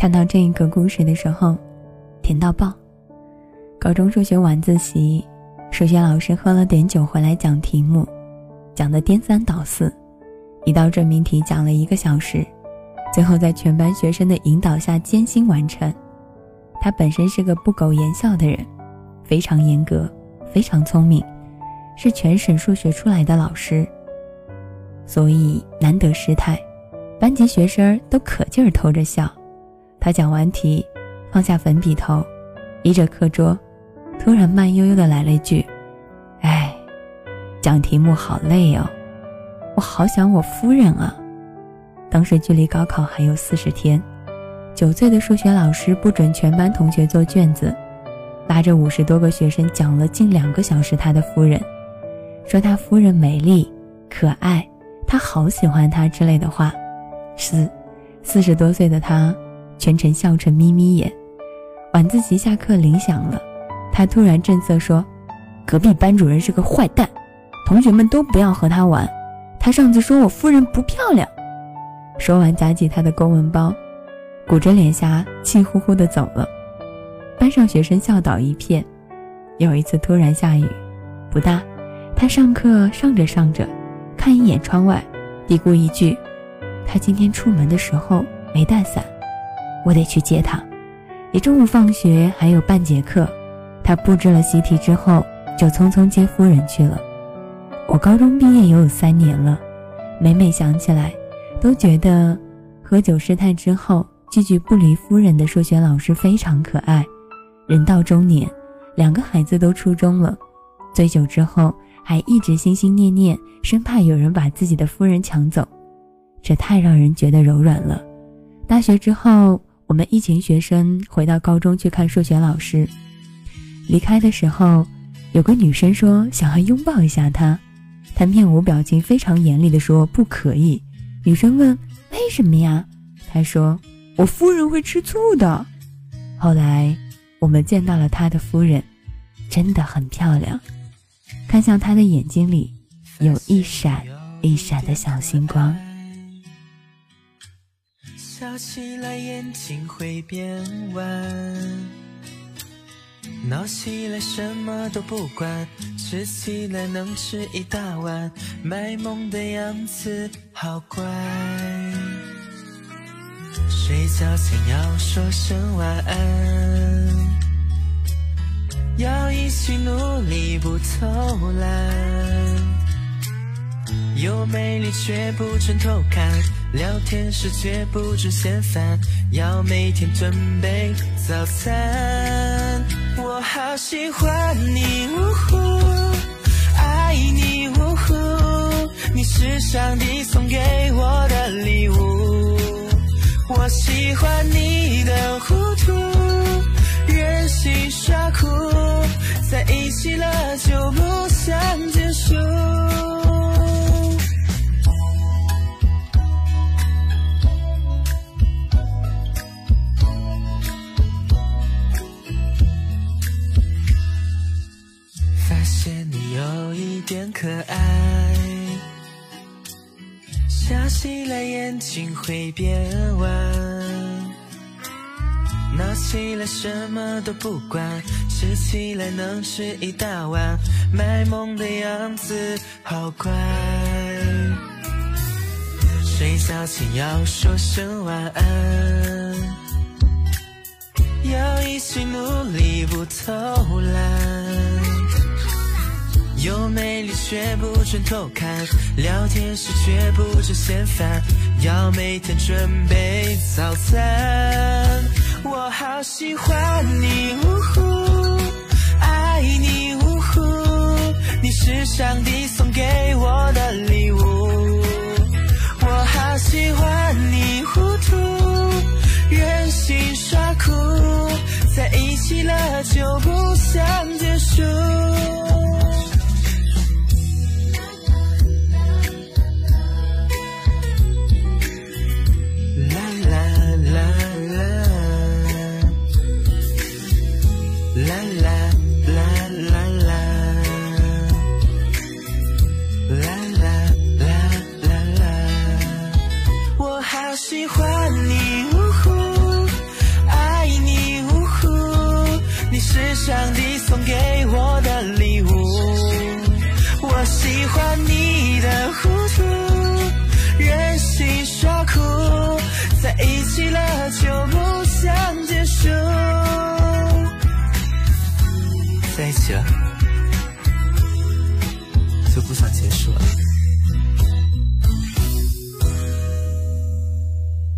看到这一个故事的时候，甜到爆。高中数学晚自习，数学老师喝了点酒回来讲题目，讲的颠三倒四，一道证明题讲了一个小时，最后在全班学生的引导下艰辛完成。他本身是个不苟言笑的人，非常严格，非常聪明，是全省数学出来的老师，所以难得失态，班级学生都可劲儿偷着笑。他讲完题，放下粉笔头，依着课桌，突然慢悠悠的来了一句：“哎，讲题目好累哦，我好想我夫人啊。”当时距离高考还有四十天。九岁的数学老师不准全班同学做卷子，拉着五十多个学生讲了近两个小时他的夫人，说他夫人美丽可爱，他好喜欢她之类的话。四四十多岁的他全程笑成眯眯眼。晚自习下课铃响了，他突然正色说：“隔壁班主任是个坏蛋，同学们都不要和他玩。他上次说我夫人不漂亮。”说完夹起他的公文包。鼓着脸颊，气呼呼地走了。班上学生笑倒一片。有一次突然下雨，不大，他上课上着上着，看一眼窗外，嘀咕一句：“他今天出门的时候没带伞，我得去接他。”离中午放学还有半节课，他布置了习题之后，就匆匆接夫人去了。我高中毕业也有三年了，每每想起来，都觉得喝酒失态之后。句句不离夫人的数学老师非常可爱，人到中年，两个孩子都初中了，醉酒之后还一直心心念念，生怕有人把自己的夫人抢走，这太让人觉得柔软了。大学之后，我们一群学生回到高中去看数学老师，离开的时候，有个女生说想要拥抱一下他，他面无表情，非常严厉地说不可以。女生问为什么呀？他说。我夫人会吃醋的。后来，我们见到了他的夫人，真的很漂亮。看向他的眼睛里，有一闪一闪的小星光。笑起来眼睛会变弯，闹起来什么都不管，吃起来能吃一大碗，卖萌的样子好乖。睡觉前要说声晚安，要一起努力不偷懒。有魅力却不准偷看，聊天时绝不准嫌烦，要每天准备早餐。我好喜欢你，呜呼，爱你，呜呼，你是上帝送给我的礼物。我喜欢你的糊涂，任性耍酷，在一起了就不想结束。可爱。笑起来眼睛会变弯，闹起来什么都不管，吃起来能吃一大碗，卖萌的样子好乖。睡觉前要说声晚安，要一起努力不偷懒。却不准偷看，聊天时绝不准嫌烦，要每天准备早餐。我好喜欢你，呜呼，爱你，呜呼，你是上帝送给我的礼物。我好喜欢你，糊涂，任性耍酷，在一起了就不想结束。喜欢你呜呼，爱你呜呼，你是上帝送给我的礼物。我喜欢你的糊涂，任性耍酷，在一起了就不想结束。在一起了。